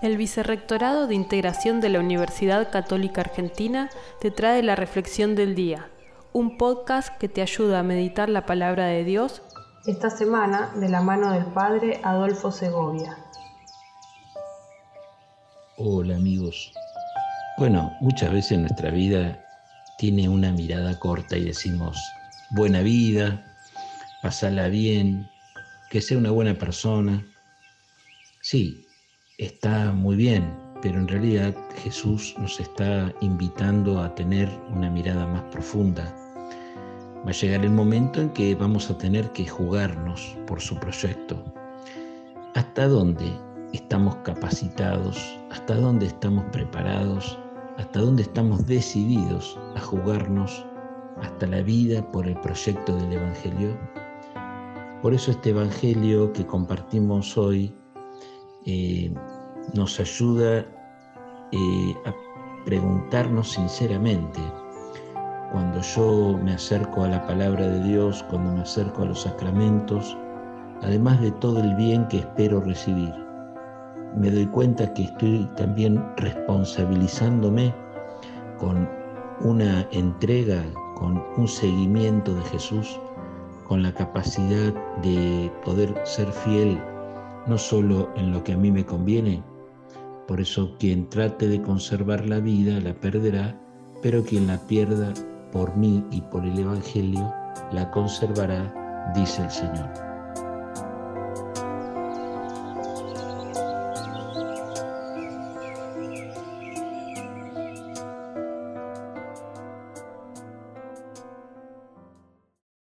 El Vicerrectorado de Integración de la Universidad Católica Argentina te trae la Reflexión del Día, un podcast que te ayuda a meditar la palabra de Dios esta semana de la mano del Padre Adolfo Segovia. Hola amigos. Bueno, muchas veces nuestra vida tiene una mirada corta y decimos, buena vida, pasala bien, que sea una buena persona. Sí, está muy bien, pero en realidad Jesús nos está invitando a tener una mirada más profunda. Va a llegar el momento en que vamos a tener que jugarnos por su proyecto. ¿Hasta dónde estamos capacitados? ¿Hasta dónde estamos preparados? ¿Hasta dónde estamos decididos a jugarnos hasta la vida por el proyecto del Evangelio? Por eso este Evangelio que compartimos hoy eh, nos ayuda eh, a preguntarnos sinceramente, cuando yo me acerco a la palabra de Dios, cuando me acerco a los sacramentos, además de todo el bien que espero recibir, me doy cuenta que estoy también responsabilizándome con una entrega, con un seguimiento de Jesús, con la capacidad de poder ser fiel no solo en lo que a mí me conviene, por eso quien trate de conservar la vida la perderá, pero quien la pierda por mí y por el Evangelio la conservará, dice el Señor.